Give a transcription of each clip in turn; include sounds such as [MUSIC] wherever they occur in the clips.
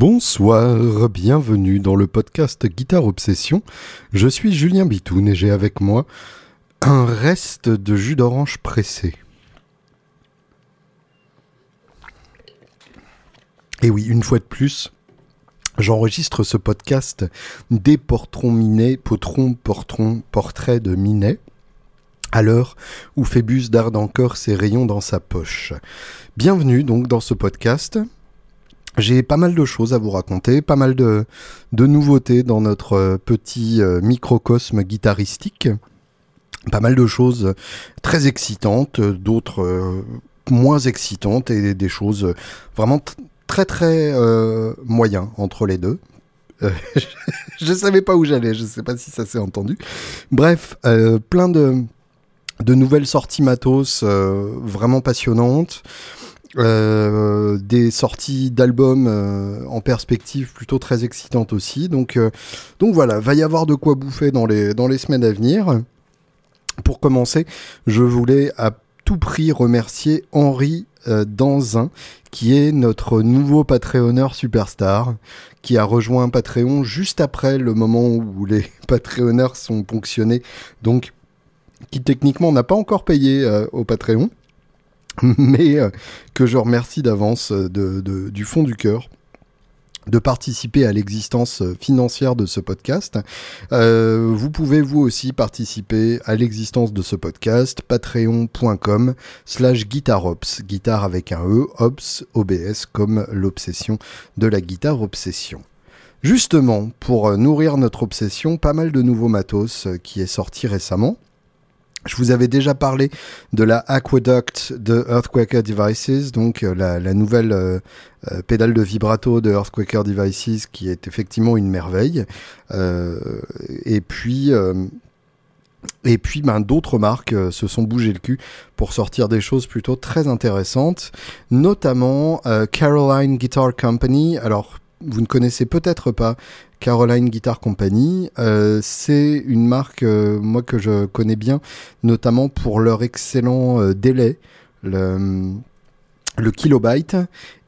Bonsoir, bienvenue dans le podcast Guitare Obsession. Je suis Julien Bitoun et j'ai avec moi un reste de jus d'orange pressé. Et oui, une fois de plus, j'enregistre ce podcast des portrons minés, potrons, portrons, portraits de Minet à l'heure où Phébus darde encore ses rayons dans sa poche. Bienvenue donc dans ce podcast j'ai pas mal de choses à vous raconter, pas mal de, nouveautés dans notre euh, petit euh, microcosme guitaristique, pas mal de choses très excitantes, d'autres euh, moins excitantes et des choses vraiment très très moyens entre les deux. [LAUGHS] je savais pas où j'allais, je sais pas si ça s'est entendu. Bref, plein de nouvelles sorties matos vraiment passionnantes. Euh, des sorties d'albums euh, en perspective plutôt très excitantes aussi. Donc, euh, donc voilà, va y avoir de quoi bouffer dans les, dans les semaines à venir. Pour commencer, je voulais à tout prix remercier Henri Danzin, qui est notre nouveau Patreonneur superstar, qui a rejoint Patreon juste après le moment où les [LAUGHS] Patreonneurs sont ponctionnés, donc qui techniquement n'a pas encore payé au Patreon. [LAUGHS] mais euh, que je remercie d'avance euh, du fond du cœur de participer à l'existence euh, financière de ce podcast. vous pouvez vous aussi participer à l'existence de ce podcast, patreon.com slash guitarops, guitare avec un E, ops, OBS comme l'obsession de la guitare obsession. Justement, pour nourrir notre obsession, pas mal de nouveaux matos qui est sorti récemment. Je vous avais déjà parlé de la Aqueduct de Earthquaker Devices, donc euh, la, nouvelle euh, euh, pédale de vibrato de Earthquaker Devices qui est effectivement une merveille. et puis... Et puis ben, d'autres marques se sont bougées le cul pour sortir des choses plutôt très intéressantes, notamment Caroline Guitar Company. Alors vous ne connaissez peut-être pas Caroline Guitar Company. Euh, c'est une marque, euh, moi, que je connais bien, notamment pour leur excellent euh, délai. Le kilobyte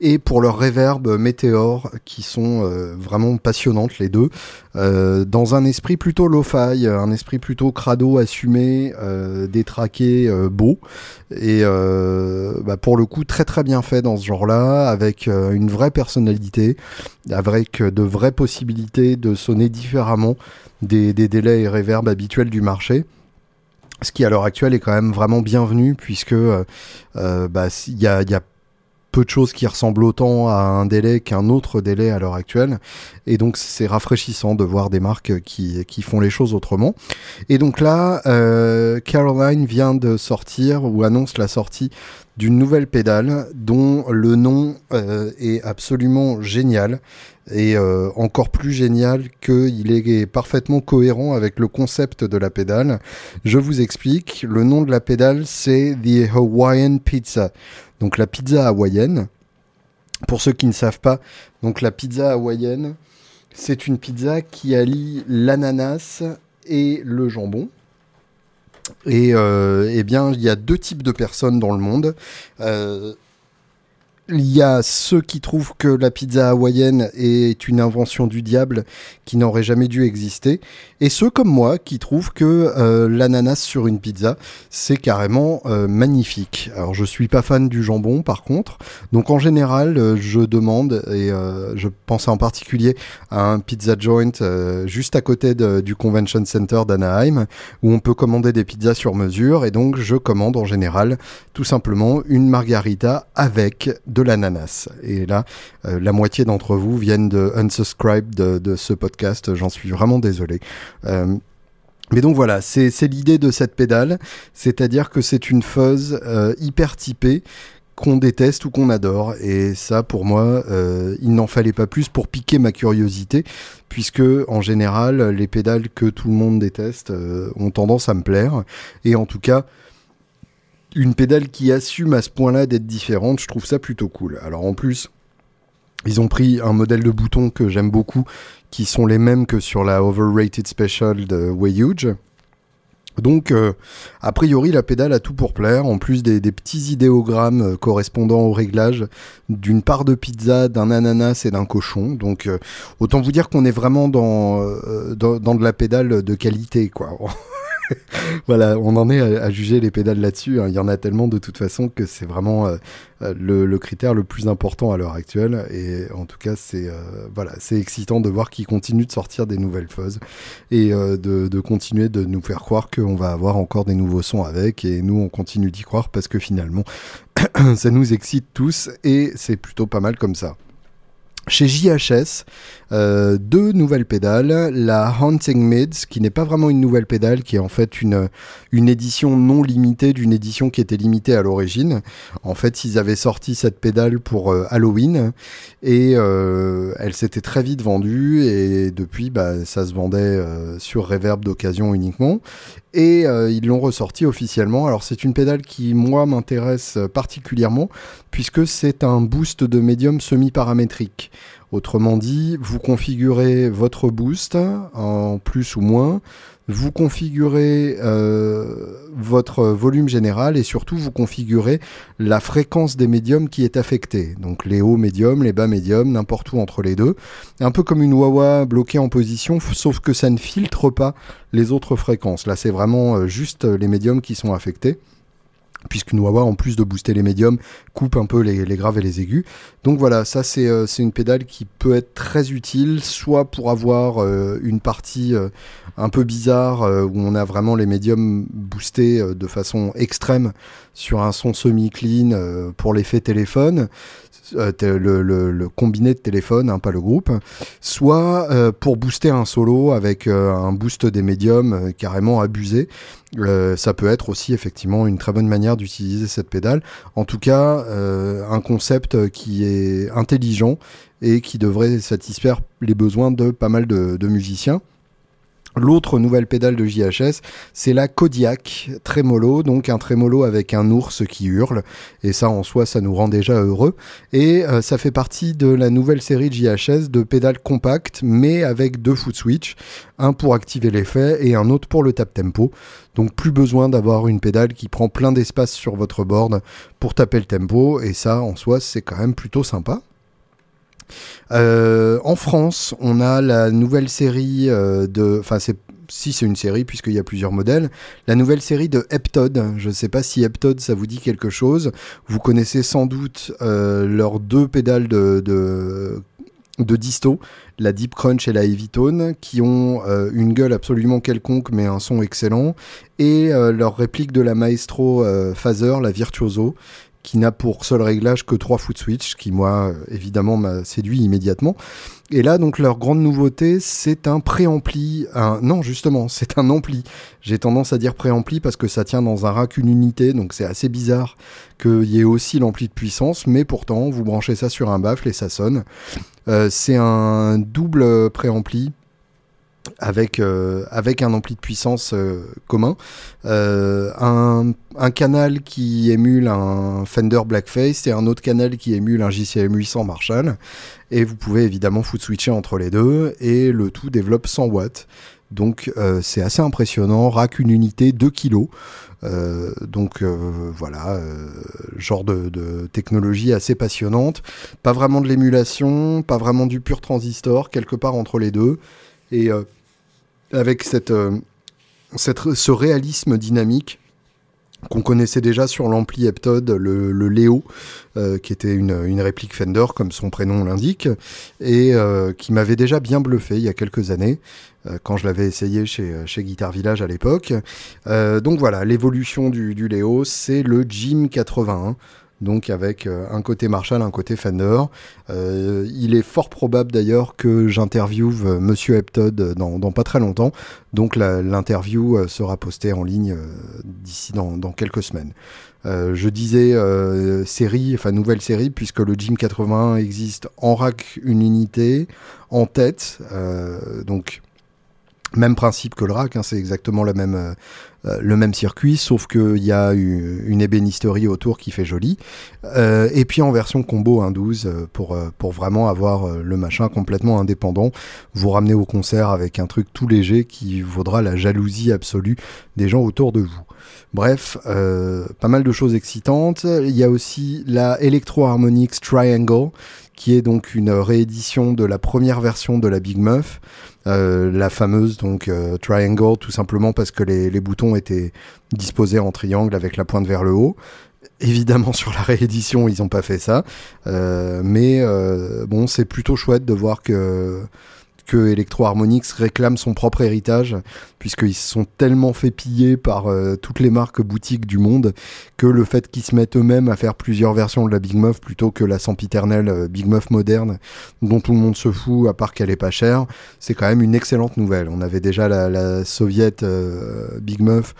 et pour leur reverb météore qui sont euh, vraiment passionnantes les deux. Euh, dans un esprit plutôt lo-fi un esprit plutôt crado assumé euh, détraqué beau. Et bah, pour le coup très très bien fait dans ce genre là avec une vraie personnalité avec de vraies possibilités de sonner différemment des, délais et reverb habituels du marché. Ce qui à l'heure actuelle est quand même vraiment bienvenu puisque euh, bah, il y a, y a peu de choses qui ressemblent autant à un délai qu'un autre délai à l'heure actuelle. Et donc c'est rafraîchissant de voir des marques qui, qui font les choses autrement. Et donc là, euh, Caroline vient de sortir ou annonce la sortie d'une nouvelle pédale dont le nom euh, est absolument génial et euh, encore plus génial qu'il est parfaitement cohérent avec le concept de la pédale. Je vous explique, le nom de la pédale c'est The Hawaiian Pizza donc la pizza hawaïenne. Pour ceux qui ne savent pas, donc la pizza hawaïenne, c'est une pizza qui allie l'ananas et le jambon. Et euh, eh bien, il y a deux types de personnes dans le monde. Euh, il y a ceux qui trouvent que la pizza hawaïenne est une invention du diable qui n'aurait jamais dû exister, et ceux comme moi qui trouvent que euh, l'ananas sur une pizza c'est carrément euh, magnifique. Alors je suis pas fan du jambon par contre, donc en général euh, je demande et je pense en particulier à un pizza joint juste à côté du convention center d'Anaheim où on peut commander des pizzas sur mesure. Et donc je commande en général tout simplement une margarita avec de l'ananas. Et là, euh, la moitié d'entre vous viennent de unsubscribe de, ce podcast. J'en suis vraiment désolé. Euh, mais donc voilà, c'est l'idée de cette pédale, c'est-à-dire que c'est une fuzz euh, hyper typée qu'on déteste ou qu'on adore. Et ça, pour moi, il n'en fallait pas plus pour piquer ma curiosité, puisque en général, les pédales que tout le monde déteste ont tendance à me plaire. Et en tout cas, une pédale qui assume à ce point-là d'être différente, je trouve ça plutôt cool. Alors en plus, ils ont pris un modèle de bouton que j'aime beaucoup, qui sont les mêmes que sur la Overrated Special de Way Huge. Donc, euh, a priori, la pédale a tout pour plaire, en plus des, petits idéogrammes euh, correspondant au réglage d'une part de pizza, d'un ananas et d'un cochon. Donc, euh, autant vous dire qu'on est vraiment dans, dans, dans, de la pédale de qualité, quoi. [LAUGHS] [LAUGHS] voilà, on en est à, juger les pédales là-dessus. Hein. Il y en a tellement de toute façon que c'est vraiment euh, euh, le, critère le plus important à l'heure actuelle. Et en tout cas, c'est euh, voilà, c'est excitant de voir qu'ils continuent de sortir des nouvelles fuzz et de, continuer de nous faire croire qu'on va avoir encore des nouveaux sons avec. Et nous, on continue d'y croire parce que finalement, [CLEARS THROAT] ça nous excite tous et c'est plutôt pas mal comme ça. Chez JHS, euh, deux nouvelles pédales. La Hunting Mids, qui n'est pas vraiment une nouvelle pédale, qui est en fait une, édition non limitée d'une édition qui était limitée à l'origine. En fait, ils avaient sorti cette pédale pour euh, Halloween et euh, elle s'était très vite vendue et depuis, bah, ça se vendait sur Reverb d'occasion uniquement. Et ils l'ont ressorti officiellement. Alors c'est une pédale qui, moi, m'intéresse particulièrement puisque c'est un boost de médium semi-paramétrique. Autrement dit, vous configurez votre boost en plus ou moins, vous configurez euh, votre volume général et surtout vous configurez la fréquence des médiums qui est affectée. Donc les hauts médiums, les bas médiums, n'importe où entre les deux. Un peu comme une Wawa bloquée en position, sauf que ça ne filtre pas les autres fréquences. Là c'est vraiment euh, juste les médiums qui sont affectés puisque Wawa, en plus de booster les médiums, coupe un peu les, graves et les aigus. Donc voilà, ça euh, c'est une pédale qui peut être très utile, soit pour avoir euh, une partie euh, un peu bizarre où on a vraiment les médiums boostés de façon extrême sur un son semi-clean pour l'effet téléphone, euh, le, combiné de téléphone, hein, pas le groupe, soit euh, pour booster un solo avec euh, un boost des médiums carrément abusé. ça peut être aussi effectivement une très bonne manière d'utiliser cette pédale. En tout cas, un concept qui est intelligent et qui devrait satisfaire les besoins de pas mal de musiciens. L'autre nouvelle pédale de JHS, c'est la Kodiak Tremolo, donc un tremolo avec un ours qui hurle, et ça en soi, ça nous rend déjà heureux. Et euh, ça fait partie de la nouvelle série de JHS de pédales compactes, mais avec deux foot switch, un pour activer l'effet et un autre pour le tap tempo. Donc plus besoin d'avoir une pédale qui prend plein d'espace sur votre board pour taper le tempo, et ça en soi, c'est quand même plutôt sympa. Euh, en France, on a la nouvelle série euh, de. Enfin, c'est si c'est une série puisqu'il y a plusieurs modèles, la nouvelle série de Heptod. Je ne sais pas si Heptod ça vous dit quelque chose. Vous connaissez sans doute euh, leurs deux pédales de, de, disto, la Deep Crunch et la Heavy Tone, qui ont une gueule absolument quelconque mais un son excellent, et leur réplique de la Maestro Phaser, la Virtuoso, qui n'a pour seul réglage que trois foot switch, qui moi évidemment m'a séduit immédiatement. Et là donc leur grande nouveauté, c'est un préampli, un non justement, [LAUGHS] c'est un ampli. J'ai tendance à dire préampli parce que ça tient dans un rack une unité, donc c'est assez bizarre qu'il y ait aussi l'ampli de puissance, mais pourtant vous branchez ça sur un baffle et ça sonne. Euh, c'est un double préampli avec, euh, avec un ampli de puissance euh, commun, euh, un, canal qui émule un Fender Blackface et un autre canal qui émule un JCM 800 Marshall. Et vous pouvez évidemment foot switcher entre les deux et le tout développe 100 watts. Donc c'est assez impressionnant, rack une unité 2 kg. donc voilà, genre de, de, technologie assez passionnante. Pas vraiment de l'émulation, pas vraiment du pur transistor, quelque part entre les deux. Et avec euh, ce réalisme dynamique qu'on connaissait déjà sur l'ampli Heptod, le, Léo, euh, qui était une, une, réplique Fender, comme son prénom l'indique, et euh, qui m'avait déjà bien bluffé il y a quelques années, quand je l'avais essayé chez, chez Guitar Village à l'époque. donc voilà, l'évolution du, du Léo, c'est le Jim 81 donc avec euh, un côté Marshall, un côté Fender. Euh, il est fort probable d'ailleurs que j'interviewe euh, Monsieur Heptod dans, pas très longtemps, donc l'interview sera postée en ligne d'ici dans, quelques semaines. je disais série, enfin nouvelle série, puisque le Jim 81 existe en rack une unité, en tête, donc Même principe que le rack, hein, c'est exactement la même, le même circuit, sauf qu'il y a une ébénisterie autour qui fait joli. Euh, et puis en version combo 1.12 euh, pour, pour vraiment avoir le machin complètement indépendant. Vous ramenez au concert avec un truc tout léger qui vaudra la jalousie absolue des gens autour de vous. Bref, pas mal de choses excitantes. Il y a aussi la Electro Harmonix Triangle, qui est donc une réédition de la première version de la Big Muff. Euh, la fameuse donc euh, triangle tout simplement parce que les, les, boutons étaient disposés en triangle avec la pointe vers le haut. Évidemment [LAUGHS] sur la réédition ils n'ont pas fait ça, euh, mais bon c'est plutôt chouette de voir que que Electro Harmonix réclame son propre héritage, puisqu'ils se sont tellement fait piller par euh, toutes les marques boutiques du monde que le fait qu'ils se mettent eux-mêmes à faire plusieurs versions de la Big Muff plutôt que la sempiternelle euh, Big Muff moderne dont tout le monde se fout à part qu'elle est pas chère, c'est quand même une excellente nouvelle. On avait déjà la, la euh, Big Muff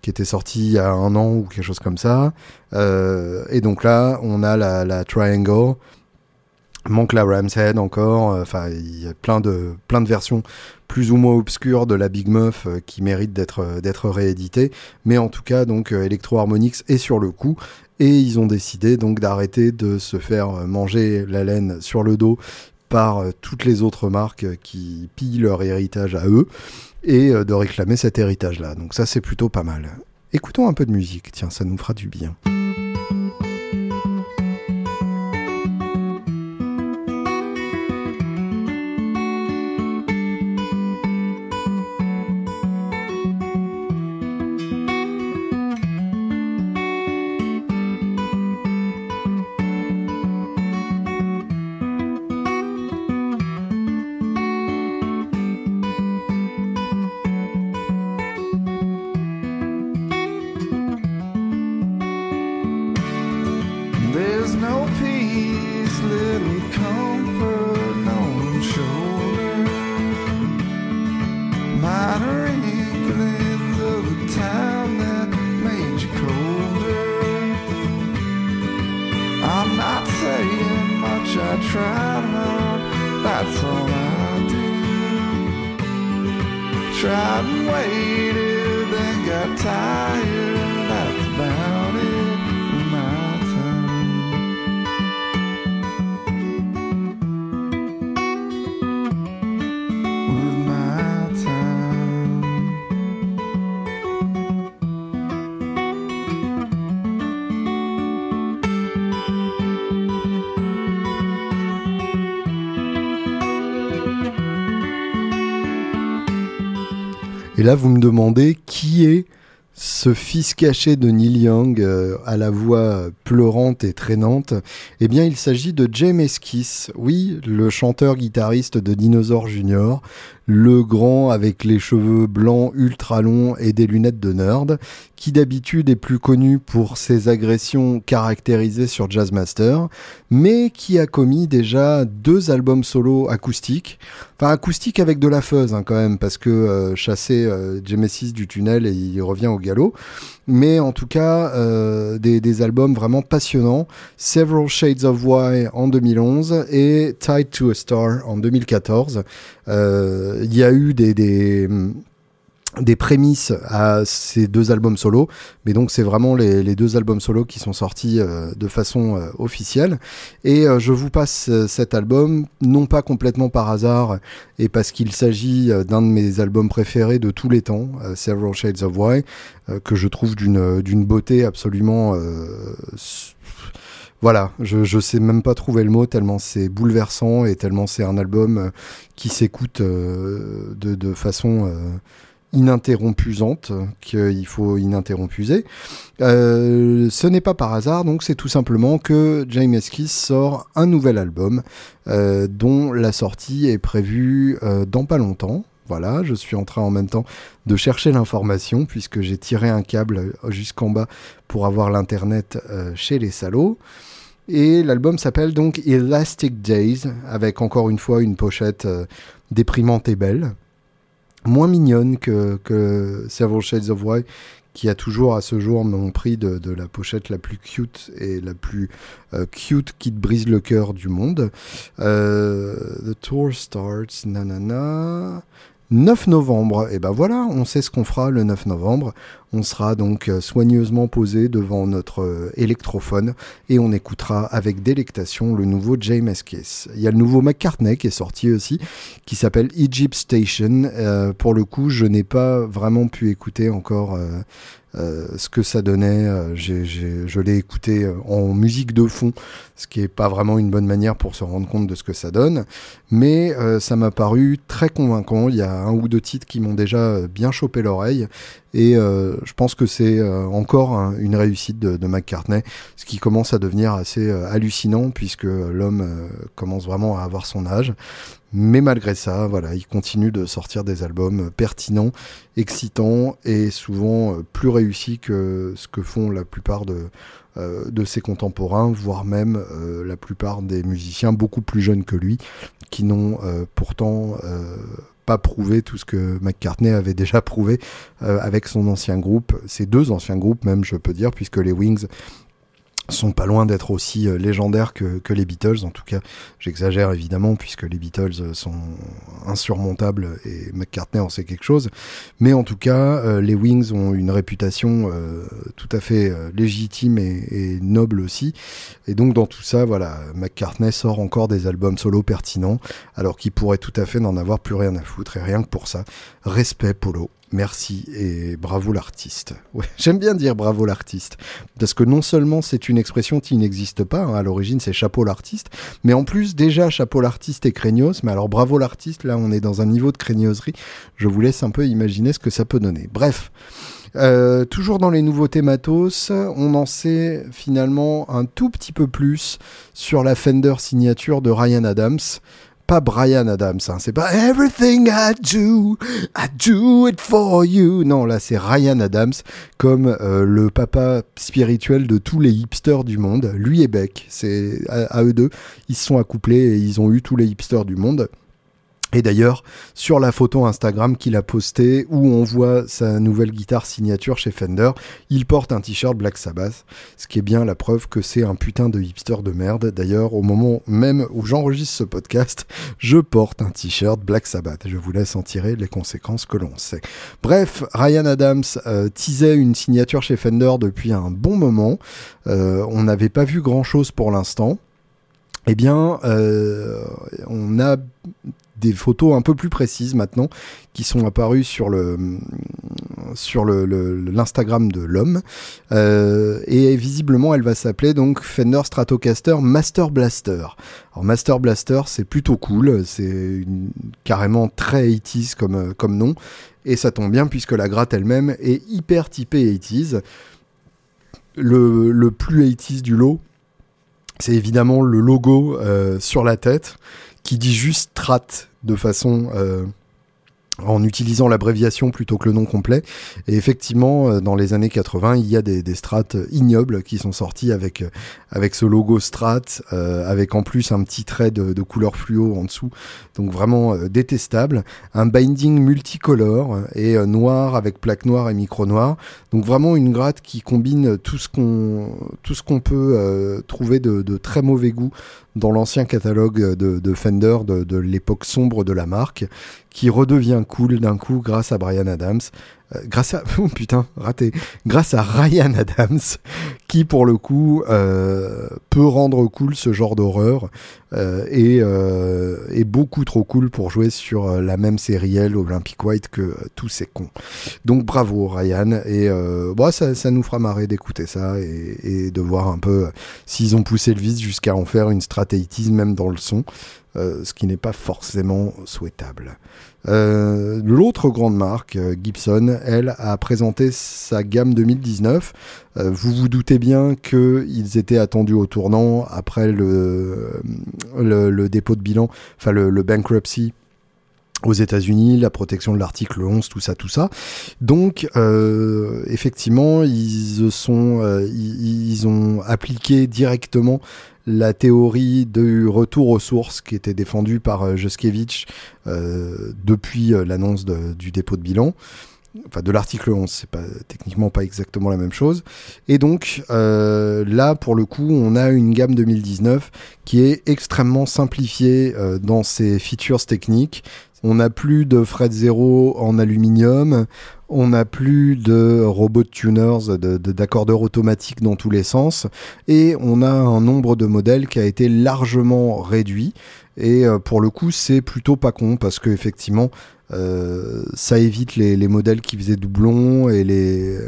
qui était sortie il y a un an ou quelque chose comme ça. et donc là, on a la, la Triangle Manque la Ram's Head encore, euh, enfin il y a plein de, plein de versions plus ou moins obscures de la Big Muff euh, qui méritent d'être euh, d'être rééditées, mais en tout cas donc Electro Harmonix est sur le coup et ils ont décidé donc d'arrêter de se faire manger la laine sur le dos par toutes les autres marques qui pillent leur héritage à eux et de réclamer cet héritage là. Donc ça c'est plutôt pas mal. Écoutons un peu de musique, tiens, ça nous fera du bien. Vous me demandez qui est ce fils caché de Neil Young euh, à la voix pleurante et traînante, eh bien il s'agit de James Esquisse, oui, le chanteur-guitariste de Dinosaur Junior, le grand avec les cheveux blancs ultra longs et des lunettes de nerd, qui d'habitude est plus connu pour ses agressions caractérisées sur Jazzmaster, mais qui a commis déjà deux albums solo acoustiques, enfin acoustiques avec de la fuzz hein, quand même, parce que euh, chasser euh, Genesis du tunnel et il revient au galop, mais en tout cas euh, des, albums vraiment passionnants, Several Shades of Why en 2011 et Tied to a Star en 2014. Euh, il y a eu des, des prémices à ces deux albums solo, mais donc c'est vraiment les, deux albums solo qui sont sortis euh, de façon euh, officielle. Et euh, je vous passe cet album, non pas complètement par hasard, et parce qu'il s'agit d'un de mes albums préférés de tous les temps, Several Shades of Why, que je trouve d'une beauté absolument voilà, je, je sais même pas trouver le mot tellement c'est bouleversant et tellement c'est un album qui s'écoute de, de, façon ininterrompusante qu'il faut ininterrompuser. Euh, ce n'est pas par hasard, donc c'est tout simplement que James Kiss sort un nouvel album euh, dont la sortie est prévue euh, dans pas longtemps. Voilà, je suis en train en même temps de chercher l'information puisque j'ai tiré un câble jusqu'en bas pour avoir l'internet euh, chez les salauds. Et l'album s'appelle donc Elastic Days avec encore une fois une pochette euh, déprimante et belle moins mignonne que, Several Shades of Why, qui a toujours à ce jour mon prix de, de, la pochette la plus cute et la plus euh, cute qui te brise le cœur du monde. Euh, the tour starts, nanana. 9 novembre, et ben voilà, on sait ce qu'on fera le 9 novembre. On sera donc euh, soigneusement posé devant notre euh, électrophone et on écoutera avec délectation le nouveau James Kiss. Il y a le nouveau McCartney qui est sorti aussi, qui s'appelle Egypt Station. Euh, pour le coup, je n'ai pas vraiment pu écouter encore ce que ça donnait. Je l'ai écouté en musique de fond, ce qui est pas vraiment une bonne manière pour se rendre compte de ce que ça donne. Mais ça m'a paru très convaincant. Il y a un ou deux titres qui m'ont déjà bien chopé l'oreille. Et je pense que c'est encore une réussite de, McCartney, ce qui commence à devenir assez hallucinant puisque l'homme commence vraiment à avoir son âge. Mais malgré ça, voilà, il continue de sortir des albums pertinents, excitants et souvent euh, plus réussis que ce que font la plupart de, euh, de ses contemporains, voire même euh, la plupart des musiciens beaucoup plus jeunes que lui, qui n'ont pourtant pas prouvé tout ce que McCartney avait déjà prouvé avec son ancien groupe, ses deux anciens groupes même, je peux dire, puisque les Wings sont pas loin d'être aussi euh, légendaires que, les Beatles. En tout cas, j'exagère évidemment puisque les Beatles euh, sont insurmontables et McCartney en sait quelque chose. Mais en tout cas, euh, les Wings ont une réputation tout à fait légitime et, et, noble aussi. Et donc dans tout ça, voilà, McCartney sort encore des albums solo pertinents alors qu'il pourrait tout à fait n'en avoir plus rien à foutre. Et rien que pour ça, respect Polo. Merci et bravo l'artiste. [LAUGHS] J'aime bien dire bravo l'artiste, parce que non seulement c'est une expression qui n'existe pas, hein, à l'origine c'est chapeau l'artiste, mais en plus déjà chapeau l'artiste et craignos, mais alors bravo l'artiste, là on est dans un niveau de craignoserie, je vous laisse un peu imaginer ce que ça peut donner. Bref. Euh, toujours dans les nouveautés matos, on en sait finalement un tout petit peu plus sur la Fender signature de Ryan Adams pas Brian Adams, hein. c'est pas Everything I do, I do it for you. Non, là c'est Ryan Adams, comme euh, le papa spirituel de tous les hipsters du monde. Lui et Beck, c'est à, eux deux, ils se sont accouplés et ils ont eu tous les hipsters du monde. Et d'ailleurs, sur la photo Instagram qu'il a postée, où on voit sa nouvelle guitare signature chez Fender, il porte un t-shirt Black Sabbath, ce qui est bien la preuve que c'est un putain de hipster de merde. D'ailleurs, au moment même où j'enregistre ce podcast, je porte un t-shirt Black Sabbath. Je vous laisse en tirer les conséquences que l'on sait. Bref, Ryan Adams euh, teasait une signature chez Fender depuis un bon moment. Euh, on n'avait pas vu grand-chose pour l'instant. Eh bien, euh, on a des photos un peu plus précises maintenant qui sont apparues sur le sur l'Instagram de l'homme euh, et visiblement elle va s'appeler donc Fender Stratocaster Master Blaster. Alors Master Blaster c'est plutôt cool, c'est carrément très 80s comme comme nom et ça tombe bien puisque la gratte elle-même est hyper typée 80s. Le, le plus 80s du lot, c'est évidemment le logo euh, sur la tête qui dit juste Strat de façon euh, en utilisant l'abréviation plutôt que le nom complet. Et effectivement, euh, dans les années 80, il y a des, des strates ignobles qui sont sortis avec, euh, avec ce logo strat, avec en plus un petit trait de, couleur fluo en dessous. Donc vraiment détestable. Un binding multicolore et noir avec plaque noire et micro noir. Donc vraiment une gratte qui combine tout ce qu'on tout ce qu'on peut trouver de, très mauvais goût dans l'ancien catalogue de, de Fender de, de l'époque sombre de la marque qui redevient cool d'un coup grâce à Brian Adams. Euh, grâce à [LAUGHS] oh, putain raté. Grâce à Ryan Adams qui pour le coup euh, peut rendre cool ce genre d'horreur euh, et est beaucoup trop cool pour jouer sur la même sérielle Olympic White que tous ces cons. Donc bravo Ryan et bon, ça, ça, nous fera marrer d'écouter ça et, et, de voir un peu s'ils ont poussé le vice jusqu'à en faire une stratégie même dans le son ce qui n'est pas forcément souhaitable euh, l'autre grande marque, euh, Gibson, elle a présenté sa gamme 2019. Euh, vous vous doutez bien qu'ils étaient attendus au tournant après le, dépôt de bilan, enfin le bankruptcy aux États-Unis, la protection de l'article 11, tout ça, tout ça. Donc, euh, effectivement, ils sont, euh, ils, ont appliqué directement la théorie du retour aux sources qui était défendue par euh, euh depuis euh, l'annonce du dépôt de bilan. Enfin, de l'article 11, c'est pas techniquement pas exactement la même chose. Et donc là, pour le coup, on a une gamme 2019 qui est extrêmement simplifiée dans ses features techniques On n'a plus de fret zéro en aluminium. On n'a plus de robot tuners, d'accordeurs de, automatiques dans tous les sens. Et on a un nombre de modèles qui a été largement réduit. Et euh, pour le coup, c'est plutôt pas con parce que effectivement, euh, ça évite les, modèles qui faisaient doublon et les,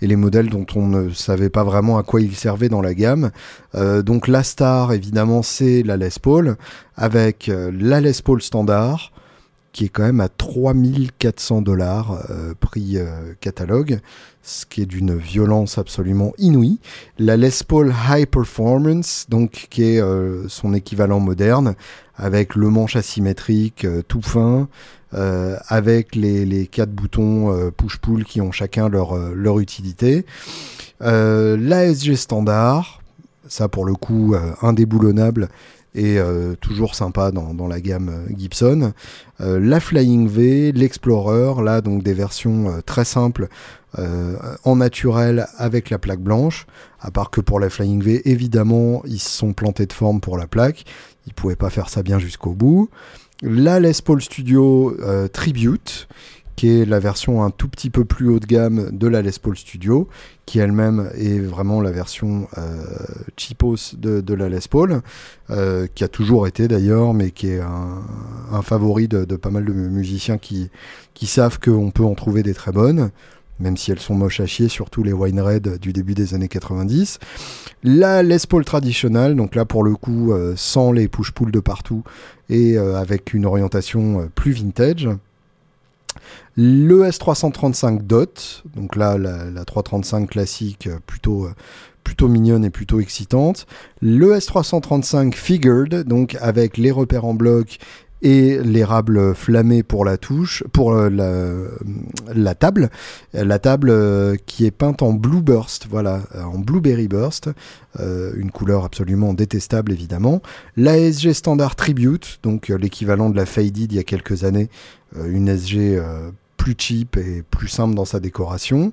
et les modèles dont on ne savait pas vraiment à quoi ils servaient dans la gamme. Euh, donc la star, évidemment, c'est la Les Paul, avec la Les Paul standard, qui est quand même à 3400 dollars euh, prix euh, catalogue, ce qui est d'une violence absolument inouïe. La Les Paul High Performance, donc qui est euh, son équivalent moderne, avec le manche asymétrique tout fin, avec les, les quatre boutons push-pull qui ont chacun leur, leur utilité. L'ASG standard, ça pour le coup indéboulonnable et euh, toujours sympa dans, la gamme euh, Gibson. Euh, la Flying V, l'Explorer, là donc des versions très simples en naturel avec la plaque blanche. À part que pour la Flying V, évidemment, ils se sont plantés de forme pour la plaque. Ils pouvaient pas faire ça bien jusqu'au bout. La Les Paul Studio Tribute, qui est la version un tout petit peu plus haut de gamme de la Les Paul Studio, qui elle-même est vraiment la version euh, cheapos de, la Les Paul, euh, qui a toujours été d'ailleurs, mais qui est un, favori de, pas mal de musiciens qui, savent qu'on peut en trouver des très bonnes même si elles sont moches à chier, surtout les Wine Red du début des années 90. La Les Paul traditionnelle, donc là pour le coup euh, sans les push-pull de partout et avec une orientation plus vintage. Le S335 Dot, donc là la, 335 classique euh, euh, plutôt mignonne et plutôt excitante. Le S335 Figured, donc avec les repères en bloc et l'érable flammé pour la touche, pour euh, la, table, la table qui est peinte en blue burst, voilà, en blueberry burst, une couleur absolument détestable évidemment. L'ASG Standard Tribute, donc l'équivalent de la Faded il y a quelques années, une SG plus cheap et plus simple dans sa décoration.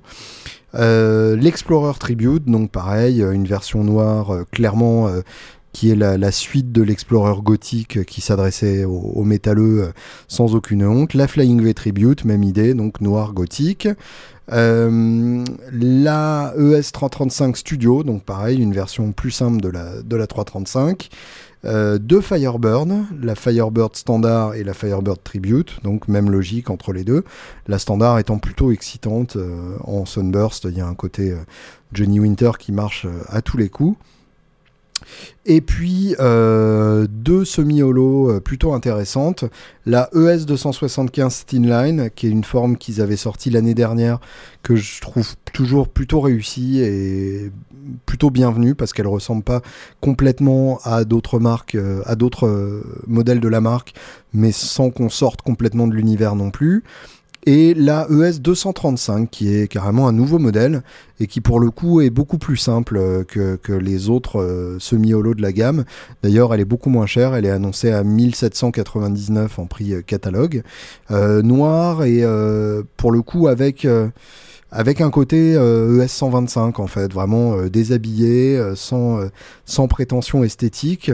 Euh, L'Explorer Tribute, donc pareil, euh, une version noire euh, clairement qui est la, suite de l'Explorer gothique qui s'adressait aux, métalleux sans aucune honte. La Flying V Tribute, même idée, donc noir gothique. la ES 335 Studio, donc pareil, une version plus simple de la, de la 335. Euh, deux Firebird, la Firebird standard et la Firebird Tribute, donc même logique entre les deux. La standard étant plutôt excitante euh, en Sunburst, il y a un côté euh, Johnny Winter qui marche à tous les coups. Et puis euh, deux semi-holo euh, plutôt intéressantes. La ES 275 Line, qui est une forme qu'ils avaient sortie l'année dernière, que je trouve toujours plutôt réussie et plutôt bienvenue parce qu'elle ressemble pas complètement à d'autres marques, euh, à d'autres modèles de la marque, mais sans qu'on sorte complètement de l'univers non plus et la ES 235 qui est carrément un nouveau modèle et qui pour le coup est beaucoup plus simple euh, que, que les autres euh, semi-holo de la gamme. D'ailleurs elle est beaucoup moins chère, elle est annoncée à 1799 en prix euh, catalogue. Euh, noir et pour le coup avec avec un côté ES 125 en fait, vraiment déshabillé, sans, sans prétention esthétique.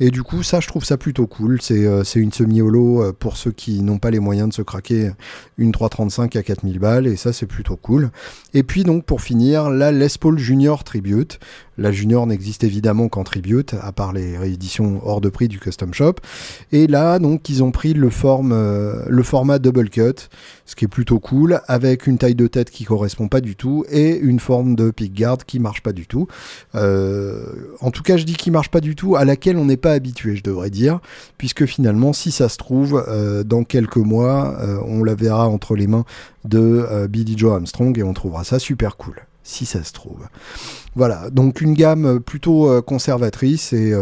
Et du coup, ça, je trouve ça plutôt cool. C'est euh, une semi-holo euh, pour ceux qui n'ont pas les moyens de se craquer une 335 à 4000 balles. Et ça, c'est plutôt cool. Et puis, donc, pour finir, la Les Paul Junior Tribute. La Junior n'existe évidemment qu'en Tribute, à part les rééditions hors de prix du Custom Shop. Et là, donc, ils ont pris le, euh, format double cut, ce qui est plutôt cool, avec une taille de tête qui correspond pas du tout et une forme de pickguard qui marche pas du tout. en tout cas, je dis qu'il marche pas du tout, à laquelle on n'est pas habitué, je devrais dire, puisque finalement, si ça se trouve, euh, dans quelques mois, euh, on la verra entre les mains de euh, Billy Joe Armstrong et on trouvera ça super cool si ça se trouve. Voilà, donc une gamme plutôt conservatrice et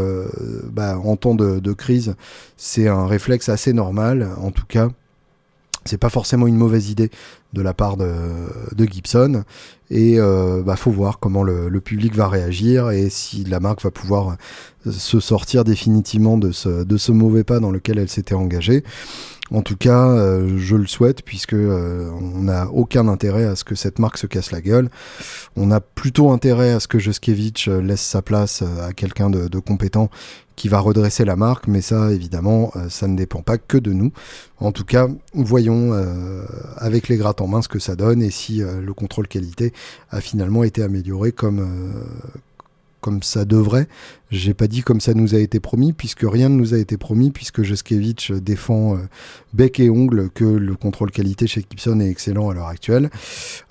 bah, en temps de crise, c'est un réflexe assez normal, en tout cas c'est pas forcément une mauvaise idée de la part de, Gibson et euh, bah faut voir comment le, public va réagir et si la marque va pouvoir se sortir définitivement de ce mauvais pas dans lequel elle s'était engagée. En tout cas, euh, je le souhaite puisque euh, on n'a aucun intérêt à ce que cette marque se casse la gueule. On a plutôt intérêt à ce que Juskiewicz laisse sa place à quelqu'un de, de compétent qui va redresser la marque, mais ça, évidemment, ça ne dépend pas que de nous. En tout cas, voyons avec les grattes en main ce que ça donne et si le contrôle qualité a finalement été amélioré comme comme ça devrait. J'ai pas dit comme ça nous a été promis, puisque rien ne nous a été promis, puisque Joskevich défend euh, bec et ongle que le contrôle qualité chez Gibson est excellent à l'heure actuelle.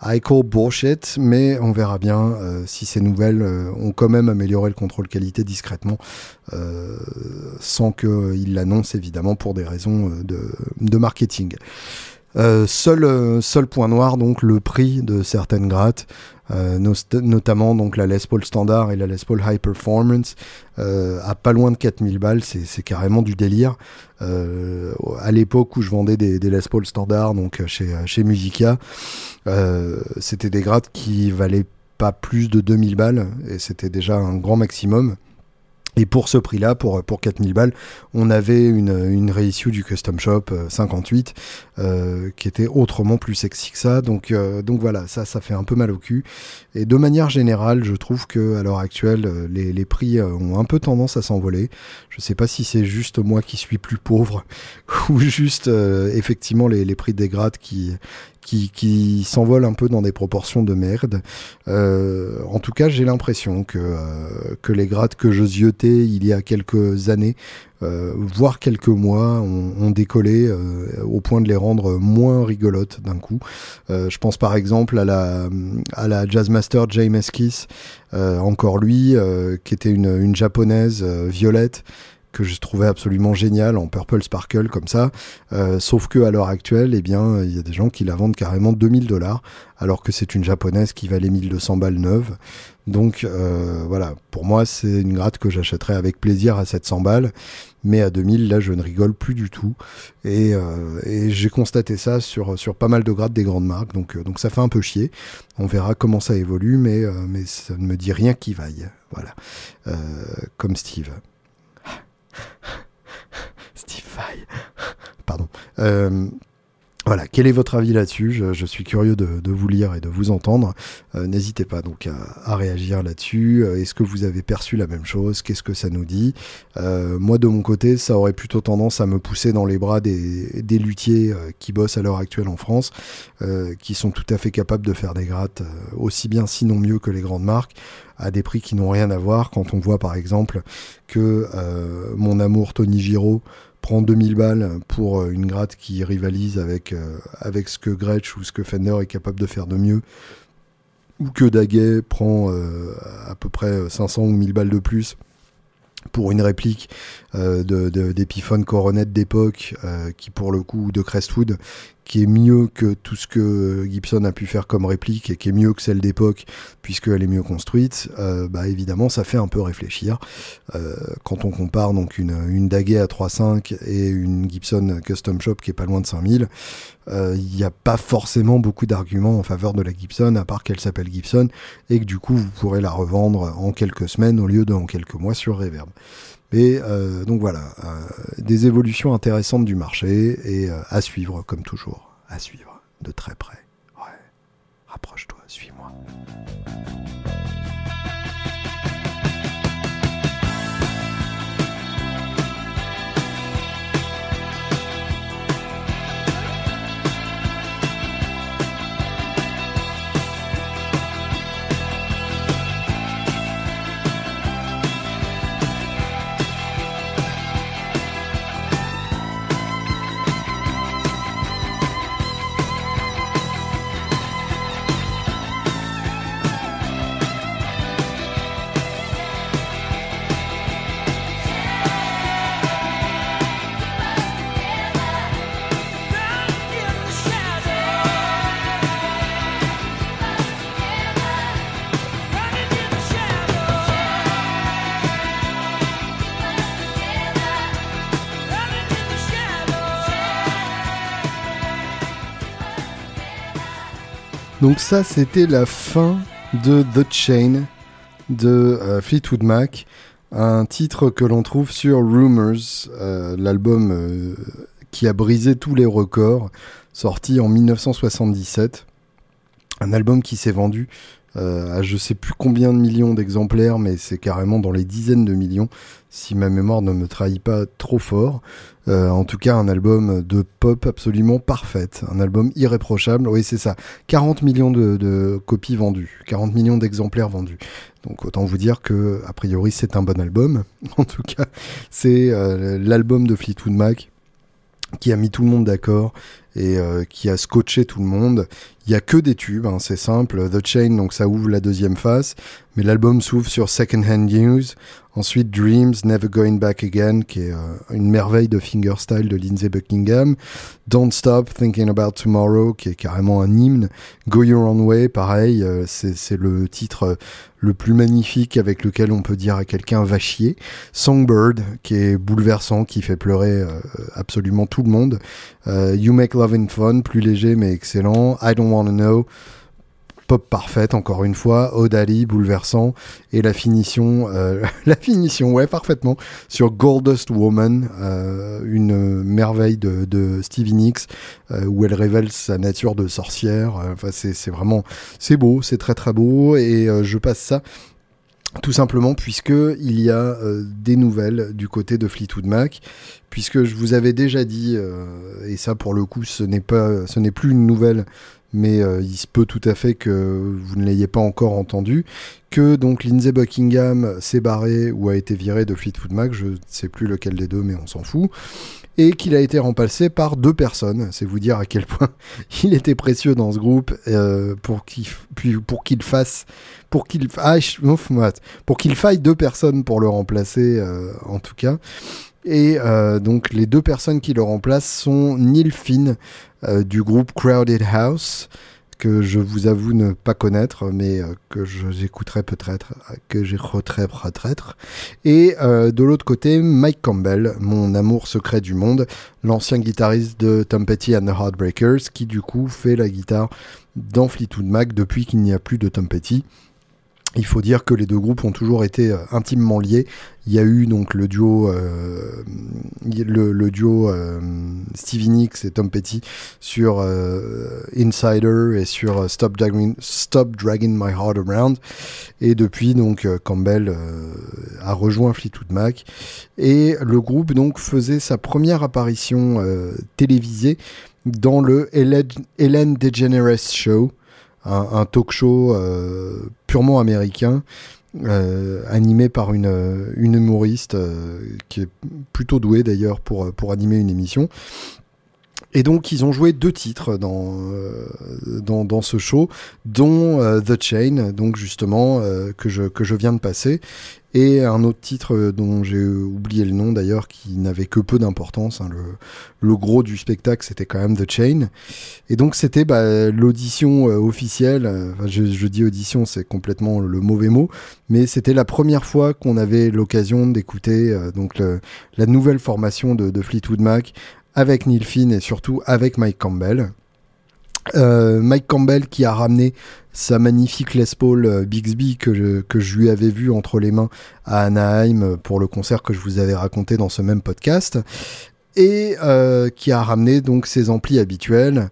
I call bullshit, mais on verra bien euh, si ces nouvelles euh, ont quand même amélioré le contrôle qualité discrètement, sans qu'il l'annonce évidemment pour des raisons de, de marketing. seul, seul point noir, donc le prix de certaines grattes. Euh, notamment donc la Les Paul standard et la Les Paul High Performance euh, à pas loin de 4000 balles, c'est carrément du délire. Euh, à l'époque où je vendais des, des Les Paul standard donc chez, chez Musica, c'était des grades qui valaient pas plus de 2000 balles et c'était déjà un grand maximum. Et pour ce prix-là, pour, pour 4000 balles, on avait une, une réissue du Custom Shop 58 euh, euh, qui était autrement plus sexy que ça. Donc, euh, donc voilà, ça, ça fait un peu mal au cul. Et de manière générale, je trouve que à l'heure actuelle, les, prix ont un peu tendance à s'envoler. Je sais pas si c'est juste moi qui suis plus pauvre [LAUGHS] ou juste effectivement les, les prix des grades qui, qui, qui s'envole un peu dans des proportions de merde. Euh, en tout cas, j'ai l'impression que, euh, que les grades que je ziotais il y a quelques années, euh, voire quelques mois, ont, décollé au point de les rendre moins rigolotes d'un coup. je pense par exemple à la, à la Jazzmaster James Eskis, encore lui, qui était une, une japonaise violette que je trouvais absolument génial en purple sparkle comme ça. Euh, sauf que à l'heure actuelle, eh bien, il y a des gens qui la vendent carrément 2000 dollars, alors que c'est une japonaise qui valait 1200 balles neuve. Donc euh, voilà, pour moi, c'est une gratte que j'achèterais avec plaisir à 700 balles, mais à 2000, là, je ne rigole plus du tout. Et, euh, et j'ai constaté ça sur, sur pas mal de grattes des grandes marques, donc, donc ça fait un peu chier. On verra comment ça évolue, mais, mais ça ne me dit rien qui vaille. Voilà, comme Steve. Steve Vai. Pardon. Euh, voilà, quel est votre avis là-dessus? Je, suis curieux de, vous lire et de vous entendre. Euh, n'hésitez pas donc à, réagir là-dessus. Euh, est-ce que vous avez perçu la même chose? Qu'est-ce que ça nous dit? Moi, de mon côté, ça aurait plutôt tendance à me pousser dans les bras des, luthiers qui bossent à l'heure actuelle en France, qui sont tout à fait capables de faire des grattes aussi bien, sinon mieux que les grandes marques à des prix qui n'ont rien à voir. Quand on voit par exemple que euh, mon amour Tony Giraud prend 2000 balles pour euh, une gratte qui rivalise avec, euh, avec ce que Gretsch ou ce que Fender est capable de faire de mieux, ou que Daguet prend à peu près 500 ou 1000 balles de plus pour une réplique euh, d'Epiphone Coronet d'époque, qui pour le coup de Crestwood, qui est mieux que tout ce que Gibson a pu faire comme réplique et qui est mieux que celle d'époque puisqu'elle est mieux construite, euh, bah évidemment ça fait un peu réfléchir. Euh, quand on compare donc une, une Daguet à 3.5 et une Gibson Custom Shop qui est pas loin de 5000, euh, il n'y a pas forcément beaucoup d'arguments en faveur de la Gibson à part qu'elle s'appelle Gibson et que du coup vous pourrez la revendre en quelques semaines au lieu de en quelques mois sur Reverb. Et euh, donc voilà, euh, des évolutions intéressantes du marché et euh, à suivre comme toujours, à suivre de très près. Ouais, rapproche-toi, suis-moi. Donc ça, c'était la fin de The Chain de euh, Fleetwood Mac, un titre que l'on trouve sur Rumors, euh, l'album euh, qui a brisé tous les records, sorti en 1977. Un album qui s'est vendu euh, à je sais plus combien de millions d'exemplaires, mais c'est carrément dans les dizaines de millions, si ma mémoire ne me trahit pas trop fort. Euh, en tout cas, un album de pop absolument parfaite, un album irréprochable. Oui, c'est ça, 40 millions de, copies vendues, 40 millions d'exemplaires vendus. Donc autant vous dire que, a priori, c'est un bon album. [LAUGHS] En tout cas, c'est euh, l'album de Fleetwood Mac qui a mis tout le monde d'accord et euh, qui a scotché tout le monde. Il y a que des tubes, hein, c'est simple. The Chain, donc ça ouvre la deuxième phase, mais l'album s'ouvre sur Second Hand News. Ensuite, Dreams, Never Going Back Again, qui est euh, une merveille de fingerstyle de Lindsey Buckingham. Don't Stop Thinking About Tomorrow, qui est carrément un hymne. Go Your Own Way, pareil, euh, c'est le titre le plus magnifique avec lequel on peut dire à quelqu'un va chier. Songbird, qui est bouleversant, qui fait pleurer absolument tout le monde. you Make Love and Fun, plus léger mais excellent. I Don't Wanna Know, pop parfaite encore une fois. Odali, bouleversant. Et la finition, euh, [LAUGHS] la finition, ouais, parfaitement, sur Goldust Woman, euh, une merveille de, Stevie Nicks, euh, où elle révèle sa nature de sorcière. Enfin, c'est vraiment, c'est beau, c'est très très beau. Et je passe ça tout simplement puisque il y a des nouvelles du côté de Fleetwood Mac, puisque je vous avais déjà dit, et ça pour le coup ce n'est pas, ce n'est plus une nouvelle, mais euh, il se peut tout à fait que vous ne l'ayez pas encore entendu, que donc Lindsey Buckingham s'est barré ou a été viré de Fleetwood Mac, je ne sais plus lequel des deux, mais on s'en fout et qu'il a été remplacé par deux personnes. C'est vous dire à quel point [LAUGHS] il était précieux dans ce groupe euh, pour qu'il pour fasse pour qu'il ah, pour qu'il faille deux personnes pour le remplacer euh, en tout cas. Et donc les deux personnes qui le remplacent sont Neil Finn du groupe Crowded House que je vous avoue ne pas connaître, mais euh, que j'écouterai peut-être, que j'écouterai peut-être. Et euh, de l'autre côté, Mike Campbell, mon amour secret du monde, l'ancien guitariste de Tom Petty and the Heartbreakers, qui du coup fait la guitare dans Fleetwood Mac depuis qu'il n'y a plus de Tom Petty. Il faut dire que les deux groupes ont toujours été euh, intimement liés. Il y a eu donc le duo, euh, le, duo euh, Stevie Nicks et Tom Petty sur Insider et sur Stop Dragging, Stop Dragging My Heart Around. Et depuis donc Campbell a rejoint Fleetwood Mac et le groupe donc faisait sa première apparition télévisée dans le Ellen DeGeneres Show un, talk show euh, purement américain. Euh, animé par une, humoriste euh, qui est plutôt douée d'ailleurs pour, pour animer une émission. Et donc ils ont joué deux titres dans, dans, dans, ce show, dont The Chain, donc justement que, je, que je viens de passer, et un autre titre euh, dont j'ai oublié le nom d'ailleurs, qui n'avait que peu d'importance. Hein, le, gros du spectacle, c'était quand même The Chain. Et donc c'était bah, l'audition euh, officielle. Euh, je, dis audition, c'est complètement le mauvais mot, mais c'était la première fois qu'on avait l'occasion d'écouter donc la nouvelle formation de Fleetwood Mac avec Neil Finn et surtout avec Mike Campbell. Euh, Mike Campbell qui a ramené sa magnifique Les Paul euh, Bixby que je, lui avais vu entre les mains à Anaheim pour le concert que je vous avais raconté dans ce même podcast. Et euh, qui a ramené donc ses amplis habituels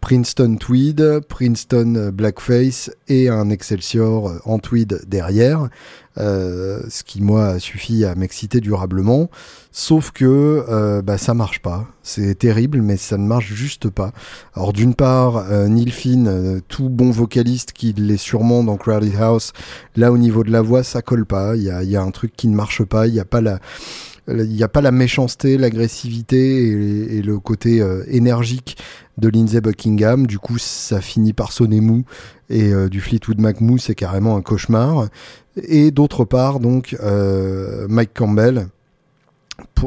Princeton Tweed, Princeton Blackface et un Excelsior en tweed derrière, euh, ce qui moi suffit à m'exciter durablement. Sauf que euh, bah, ça marche pas, c'est terrible, mais ça ne marche juste pas. Alors d'une part, Neil Finn, tout bon vocaliste qu'il est sûrement dans Crowded House, là au niveau de la voix, ça colle pas. Il y a, y a un truc qui ne marche pas, il n'y a pas la il n'y a pas la méchanceté, l'agressivité et, le côté euh, énergique de Lindsey Buckingham. Du coup, ça finit par sonner mou. Et euh, du Fleetwood Mac mou, c'est carrément un cauchemar. Et d'autre part, donc, euh, Mike Campbell.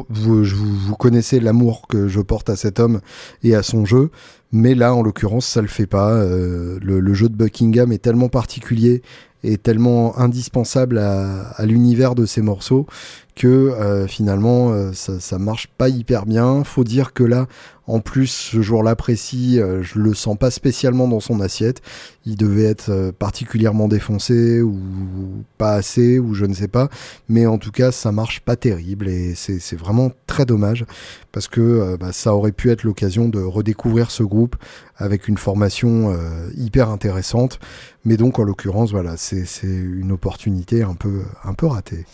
vous, connaissez l'amour que je porte à cet homme et à son jeu, mais là, en l'occurrence, ça le fait pas. le, le, jeu de Buckingham est tellement particulier et tellement indispensable à, à l'univers de ces morceaux que finalement ça, ça marche pas hyper bien. Faut dire que là, en plus, ce jour-là précis, euh, je le sens pas spécialement dans son assiette. Il devait être euh, particulièrement défoncé ou pas assez ou je ne sais pas. Mais en tout cas, ça marche pas terrible et c'est vraiment très dommage parce que euh, bah, ça aurait pu être l'occasion de redécouvrir ce groupe avec une formation hyper intéressante. Mais donc, en l'occurrence, voilà, c'est une opportunité un peu, un peu ratée.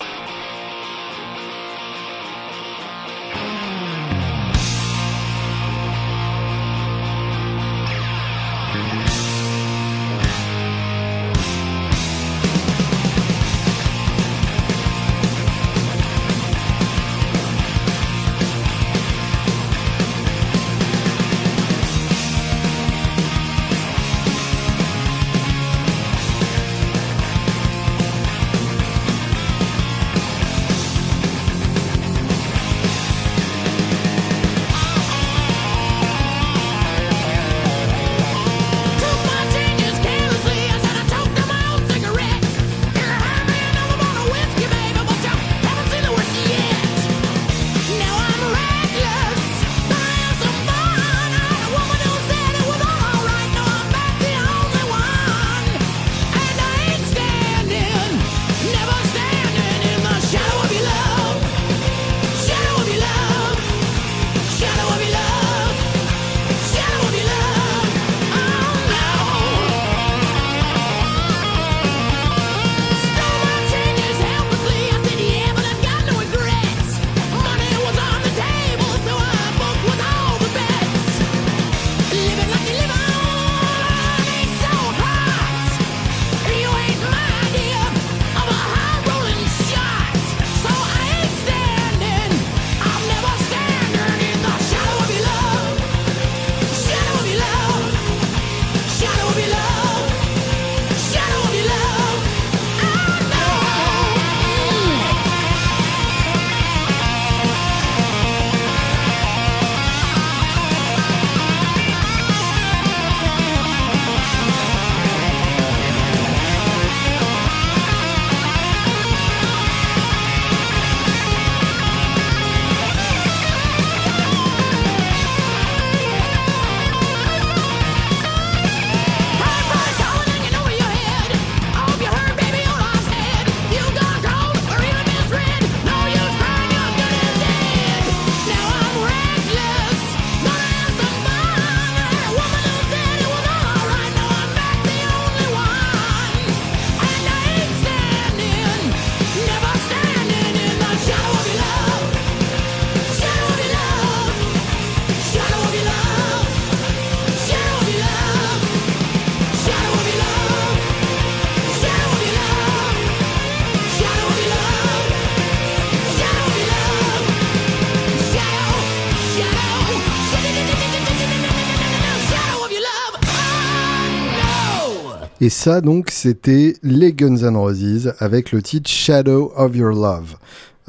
Et ça, donc, c'était les Guns N' Roses avec le titre Shadow of Your Love.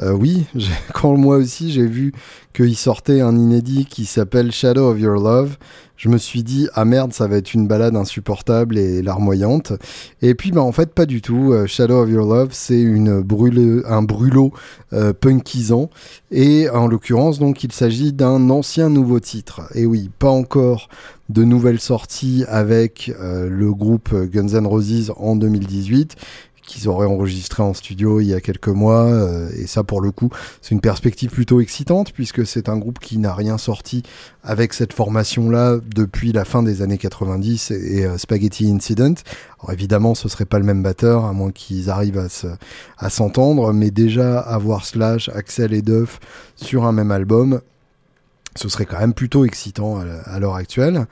Euh, oui, [LAUGHS] quand moi aussi j'ai vu qu'il sortait un inédit qui s'appelle Shadow of Your Love, je me suis dit ah merde ça va être une balade insupportable et larmoyante. Et puis bah en fait pas du tout. Euh, Shadow of Your Love c'est une un brûlot euh, punkisant et en l'occurrence donc il s'agit d'un ancien nouveau titre. Et oui pas encore de nouvelles sorties avec euh, le groupe Guns N' Roses en 2018 qu'ils auraient enregistré en studio il y a quelques mois. Euh, et ça, pour le coup, c'est une perspective plutôt excitante puisque c'est un groupe qui n'a rien sorti avec cette formation-là depuis la fin des années 90 et, euh, Spaghetti Incident. Alors évidemment, ce serait pas le même batteur, à moins qu'ils arrivent à s'entendre, mais déjà avoir Slash, Axel et Duff sur un même album, ce serait quand même plutôt excitant à l'heure actuelle.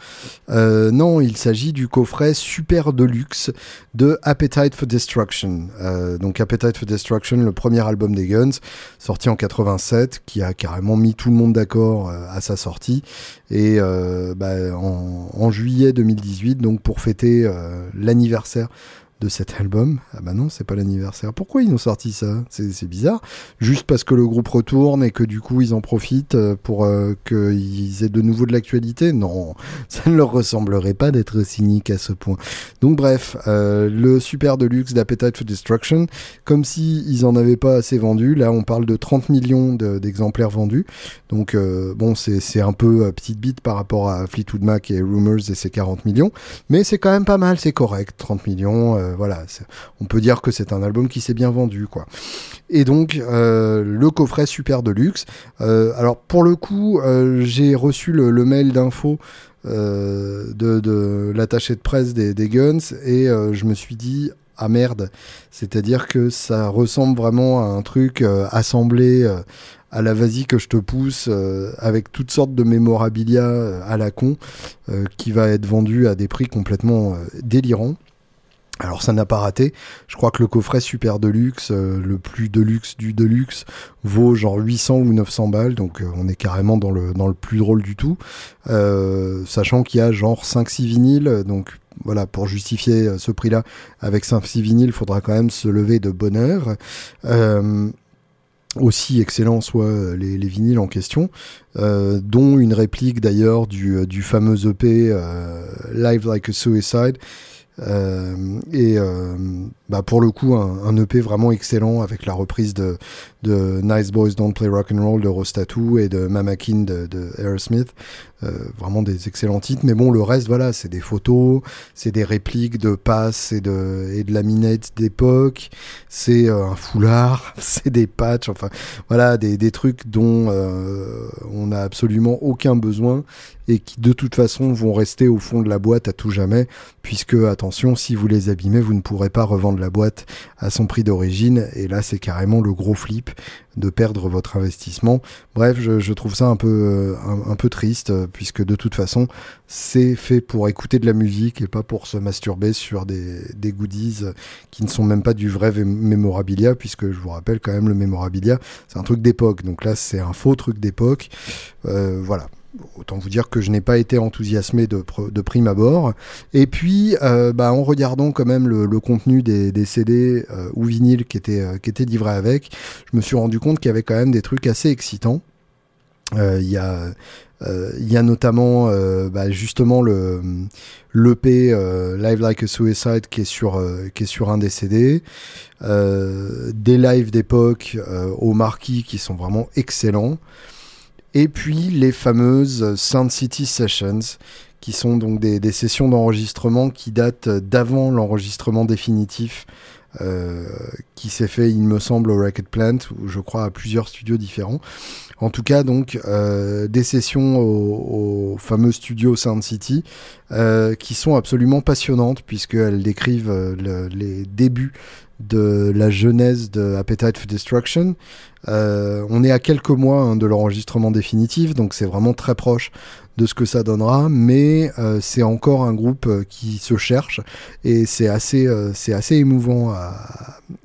Euh, non, il s'agit du coffret super deluxe de Appetite for Destruction. Euh, donc Appetite for Destruction, le premier album des Guns, sorti en 87, qui a carrément mis tout le monde d'accord euh, à sa sortie. Et bah, en, en, juillet 2018, donc pour fêter l'anniversaire de cet album. Ah bah non, c'est pas l'anniversaire. Pourquoi ils ont sorti ça? C'est bizarre. Juste parce que le groupe retourne et que du coup ils en profitent euh, pour euh, qu'ils aient de nouveau de l'actualité? Non, ça ne leur ressemblerait pas d'être cynique à ce point. Donc bref, euh, le super deluxe d'Appetite for Destruction, comme si ils en avaient pas assez vendu. Là, on parle de 30 millions d'exemplaires vendus. Donc bon, c'est un peu petite bite par rapport à Fleetwood Mac et Rumors et ses 40 millions, mais c'est quand même pas mal, c'est correct. 30 millions, voilà, on peut dire que c'est un album qui s'est bien vendu, quoi. Et donc euh, le coffret super deluxe. Euh, alors pour le coup, euh, j'ai reçu le, mail d'info de, de l'attaché de presse des, Guns et je me suis dit ah merde, c'est-à-dire que ça ressemble vraiment à un truc assemblé à la vas-y que je te pousse avec toutes sortes de mémorabilia à la con qui va être vendu à des prix complètement délirants. Alors ça n'a pas raté. Je crois que le coffret super deluxe, euh, le plus deluxe du deluxe, vaut genre 800 ou 900 balles. Donc euh, on est carrément dans le, dans le plus drôle du tout. Euh, sachant qu'il y a genre 5-6 vinyles. Donc voilà, pour justifier ce prix-là, avec 5-6 vinyles, il faudra quand même se lever de bonheur. aussi excellent soient les, les, vinyles en question, dont une réplique d'ailleurs du, du fameux EP Live Like a Suicide, et euh, bah pour le coup, un, EP vraiment excellent avec la reprise de, Nice Boys Don't Play Rock and Roll de Rostatu et de Mama King de, de Aerosmith. Euh, vraiment des excellents titres. Mais bon, le reste, voilà, c'est des photos, c'est des répliques de passes et de, et de laminettes d'époque, c'est euh, un foulard, [LAUGHS] c'est des patchs, enfin, voilà, des, des trucs dont euh, on n'a absolument aucun besoin et qui de toute façon vont rester au fond de la boîte à tout jamais, puisque attention, si vous les abîmez, vous ne pourrez pas revendre la boîte à son prix d'origine, et là c'est carrément le gros flip de perdre votre investissement. Bref, je, trouve ça un peu, euh, un, peu triste, euh, puisque de toute façon, c'est fait pour écouter de la musique et pas pour se masturber sur des, goodies qui ne sont même pas du vrai mémorabilia, puisque je vous rappelle quand même, le mémorabilia, c'est un truc d'époque. Donc là, c'est un faux truc d'époque. Euh, voilà autant vous dire que je n'ai pas été enthousiasmé de, prime abord. Et puis, euh, bah, en regardant quand même le, contenu des, CD euh, ou vinyles qui étaient, euh, livrés avec, je me suis rendu compte qu'il y avait quand même des trucs assez excitants. Il y a il y a notamment bah, justement le l'EP Live Like a Suicide qui est sur qui est sur un des CD, des lives d'époque au marquis qui sont vraiment excellents. Et puis les fameuses Sound City Sessions, qui sont donc des, sessions d'enregistrement qui datent d'avant l'enregistrement définitif euh, qui s'est fait, il me semble, au Racket Plant, ou je crois à plusieurs studios différents. En tout cas, donc, euh, des sessions au, fameux studio Sound City euh, qui sont absolument passionnantes puisqu'elles décrivent les débuts de la genèse de Appetite for Destruction. Euh, on est à quelques mois hein, de l'enregistrement définitif, donc c'est vraiment très proche de ce que ça donnera, mais euh, c'est encore un groupe euh, qui se cherche et c'est assez, assez émouvant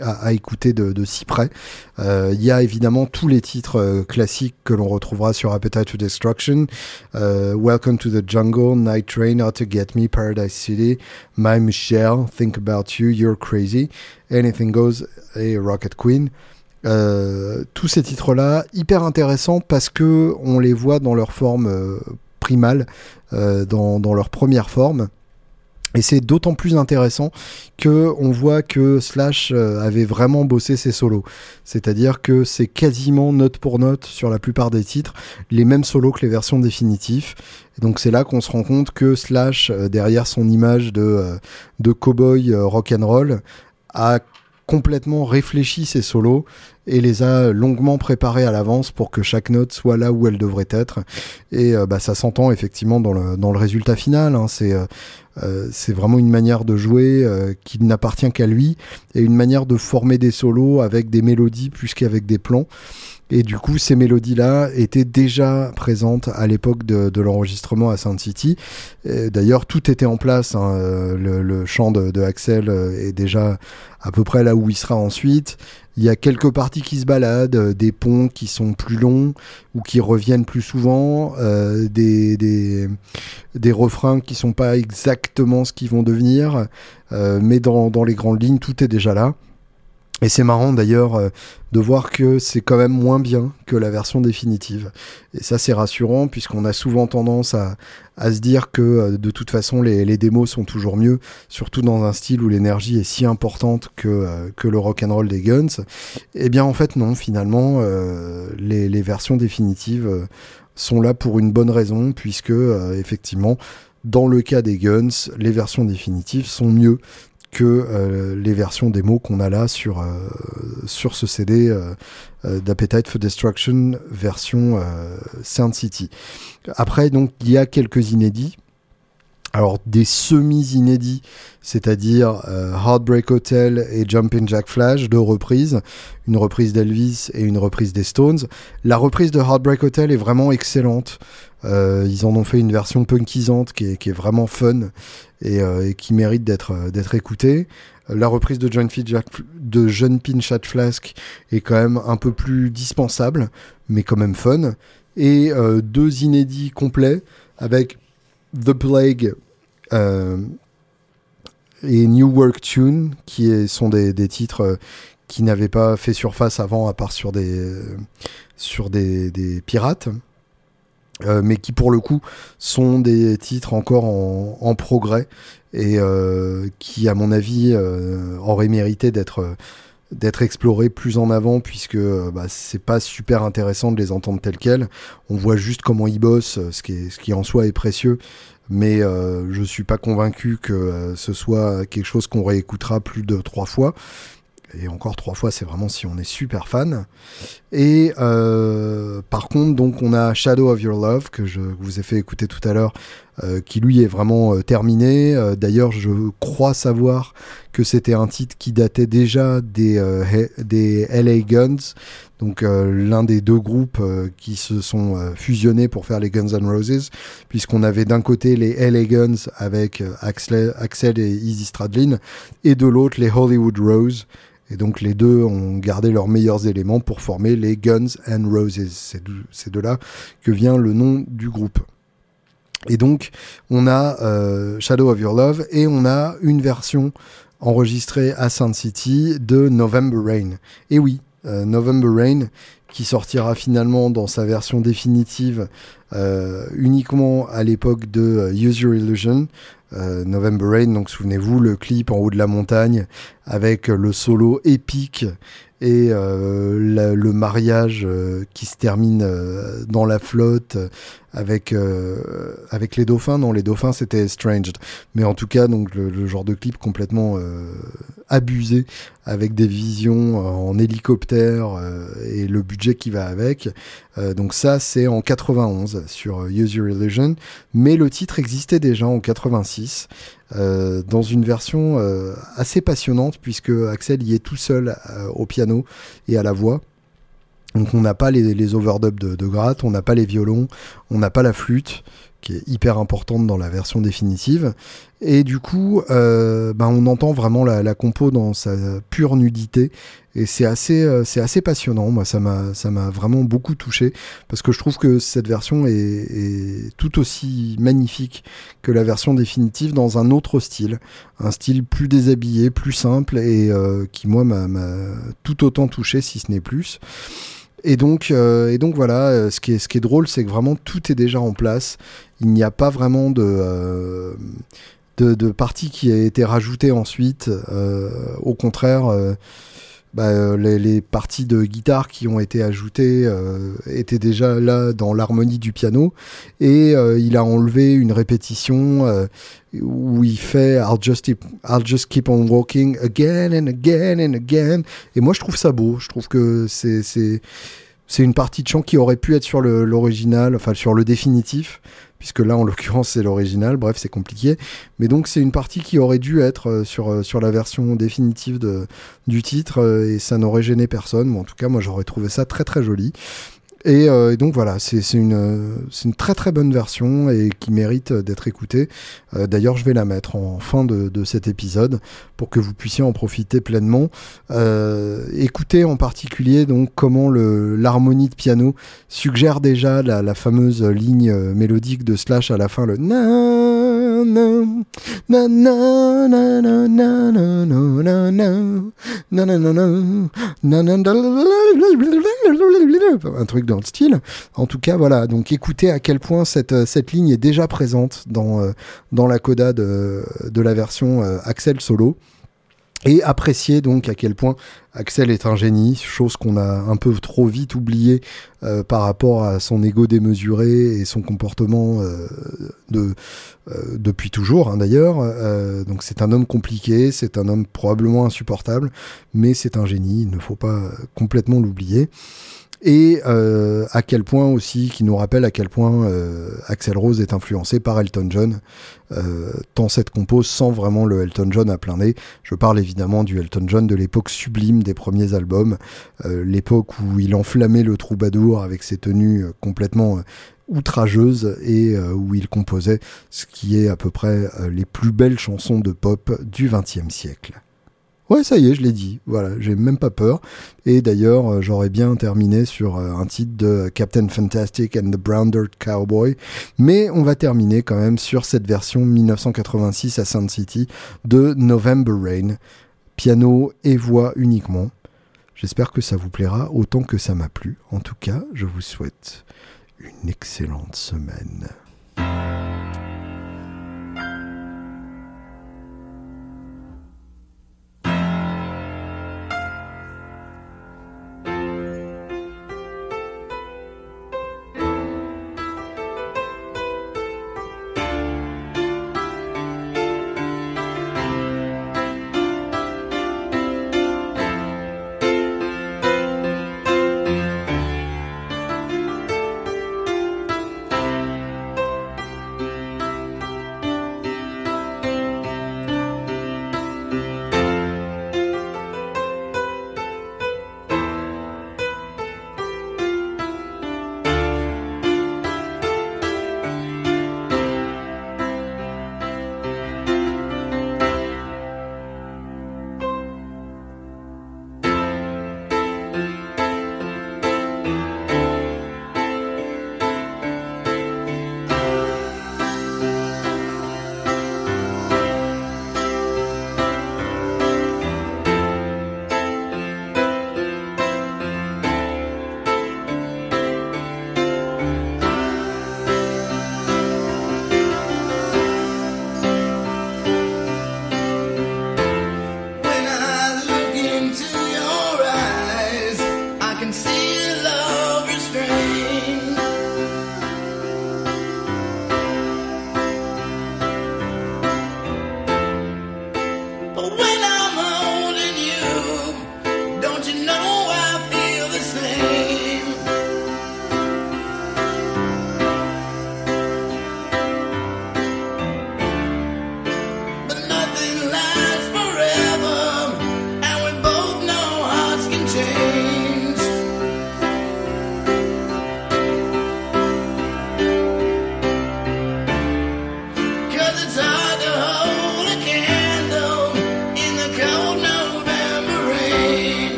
à, écouter de, de, si près. Il y a évidemment tous les titres classiques que l'on retrouvera sur Appetite for Destruction, Welcome to the Jungle, Night Train, How to Get Me, Paradise City, My Michelle, Think About You, You're Crazy, Anything Goes et Rocket Queen. Euh, tous ces titres-là, hyper intéressants parce que on les voit dans leur forme euh, primale, euh, dans, leur première forme. Et c'est d'autant plus intéressant que on voit que Slash avait vraiment bossé ses solos. C'est-à-dire que c'est quasiment note pour note sur la plupart des titres les mêmes solos que les versions définitives. Et donc c'est là qu'on se rend compte que Slash, derrière son image de, de cowboy rock and roll, a complètement réfléchi ses solos et les a longuement préparés à l'avance pour que chaque note soit là où elle devrait être. Et euh, bah, ça s'entend effectivement dans le, dans le résultat final. Hein. C'est euh, euh, c'est vraiment une manière de jouer qui n'appartient qu'à lui et une manière de former des solos avec des mélodies plus qu'avec des plans. Et du coup, ces mélodies-là étaient déjà présentes à l'époque de, l'enregistrement à Sound City. D'ailleurs, tout était en place. Hein. Le, le, chant de, Axel est déjà à peu près là où il sera ensuite. Il y a quelques parties qui se baladent, des ponts qui sont plus longs ou qui reviennent plus souvent, des, des, des refrains qui sont pas exactement ce qu'ils vont devenir, mais dans, dans les grandes lignes, tout est déjà là. Et c'est marrant d'ailleurs euh, de voir que c'est quand même moins bien que la version définitive. Et ça c'est rassurant puisqu'on a souvent tendance à, à, se dire que euh, de toute façon les, les, démos sont toujours mieux, surtout dans un style où l'énergie est si importante que, euh, que le rock and roll des Guns. Eh bien en fait non, finalement les, les, versions définitives sont là pour une bonne raison puisque effectivement dans le cas des Guns, les versions définitives sont mieux que euh, les versions démo qu'on a là sur, euh, sur ce CD euh, d'Appetite for Destruction version Sound City. Après, donc, il y a quelques inédits. Alors des semi-inédits, c'est-à-dire Heartbreak Hotel et Jumpin' Jack Flash, deux reprises, une reprise d'Elvis et une reprise des Stones. La reprise de Heartbreak Hotel est vraiment excellente. Euh, ils en ont fait une version punkisante qui est, vraiment fun et, euh, et qui mérite d'être euh, d'être écoutée. La reprise de John, Pinchat Flask est quand même un peu plus dispensable, mais quand même fun. Et deux inédits complets avec The Plague et New Work Tune, qui sont des, titres qui n'avaient pas fait surface avant, à part sur des, sur des pirates. Euh, mais qui pour le coup sont des titres encore en, progrès et euh, qui à mon avis euh, auraient mérité d'être d'être explorés plus en avant puisque bah, c'est pas super intéressant de les entendre tels quels. On voit juste comment ils bossent ce qui, ce qui en soi est précieux. Mais je suis pas convaincu que ce soit quelque chose qu'on réécoutera plus de trois fois et encore trois fois, c'est vraiment si on est super fan. Et euh, par contre, donc on a Shadow of Your Love que je vous ai fait écouter tout à l'heure, euh, qui lui est vraiment euh, terminé. D'ailleurs, je crois savoir que c'était un titre qui datait déjà des des LA Guns, donc l'un des deux groupes qui se sont fusionnés pour faire les Guns N' Roses, puisqu'on avait d'un côté les LA Guns avec Axel, Axel et Izzy Stradlin, et de l'autre les Hollywood Rose et donc les deux ont gardé leurs meilleurs éléments pour former les Guns and Roses. C'est de, là que vient le nom du groupe. Et donc on a euh, Shadow of Your Love et on a une version enregistrée à Sound City de November Rain. Et oui, euh, November Rain qui sortira finalement dans sa version définitive euh, uniquement à l'époque de Use Your Illusion, euh, November Rain, donc souvenez-vous le clip en haut de la montagne avec le solo épique et euh, le mariage euh, qui se termine dans la flotte avec avec les dauphins. Non, les dauphins c'était Strange, mais en tout cas donc le, genre de clip complètement abusé avec des visions en hélicoptère et le budget qui va avec. donc ça c'est en 91 sur Use Your Illusion, mais le titre existait déjà en 86 euh, dans une version euh, assez passionnante puisque Axel y est tout seul euh, au piano et à la voix. Donc on n'a pas les, overdubs de, de gratte, on n'a pas les violons, on n'a pas la flûte qui est hyper importante dans la version définitive. Et du coup, ben on entend vraiment la, la, compo dans sa pure nudité. Et c'est assez, euh, c'est assez passionnant. Moi, ça m'a, ça m'a vraiment beaucoup touché parce que je trouve que cette version est, est, tout aussi magnifique que la version définitive dans un autre style, un style plus déshabillé, plus simple et euh, qui moi m'a, tout autant touché, si ce n'est plus. Et donc, euh, et donc voilà, euh, ce qui est, drôle, c'est que vraiment tout est déjà en place. Il n'y a pas vraiment de, euh, de, de, partie qui a été rajoutée ensuite. Au contraire, bah, les, les, parties de guitare qui ont été ajoutées euh, étaient déjà là dans l'harmonie du piano. Et il a enlevé une répétition où il fait I'll just, I'll just keep on walking again and again and again. Et moi, je trouve ça beau. Je trouve que c'est c'est une partie de chant qui aurait pu être sur l'original, enfin sur le définitif, puisque là en l'occurrence c'est l'original, bref c'est compliqué. Mais donc c'est une partie qui aurait dû être euh, sur, euh, sur la version définitive du titre euh, et ça n'aurait gêné personne. Bon, en tout cas moi j'aurais trouvé ça très très joli. Et, euh, et donc voilà, c'est une, euh, très très bonne version et qui mérite d'être écoutée. Euh, D'ailleurs, je vais la mettre en fin de, cet épisode pour que vous puissiez en profiter pleinement. Euh, écoutez en particulier donc comment l'harmonie de piano suggère déjà la, fameuse ligne euh, mélodique de Slash à la fin, le na un truc dans le style. En tout cas, voilà. Donc, écoutez à quel point cette, euh, cette ligne est déjà présente dans, euh, dans la coda de, de la version euh, Axel Solo. Et appréciez donc à quel point Axel est un génie, chose qu'on a un peu trop vite oublié euh, par rapport à son ego démesuré et son comportement euh, de, euh, depuis toujours hein, d'ailleurs. Donc c'est un homme compliqué, c'est un homme probablement insupportable, mais c'est un génie, il ne faut pas complètement l'oublier. Et euh, à quel point aussi, qui nous rappelle à quel point euh, Axel Rose est influencé par Elton John, euh, tant cette compose sent vraiment le Elton John à plein nez. Je parle évidemment du Elton John de l'époque sublime des premiers albums, euh, l'époque où il enflammait le troubadour avec ses tenues complètement outrageuses et où il composait ce qui est à peu près les plus belles chansons de pop du XXe siècle. Ouais, ça y est, je l'ai dit. Voilà, j'ai même pas peur. Et d'ailleurs, euh, j'aurais bien terminé sur euh, un titre de Captain Fantastic and the Brown Dirt Cowboy. Mais on va terminer quand même sur cette version 1986 à Sound City de November Rain. Piano et voix uniquement. J'espère que ça vous plaira autant que ça m'a plu. En tout cas, je vous souhaite une excellente semaine.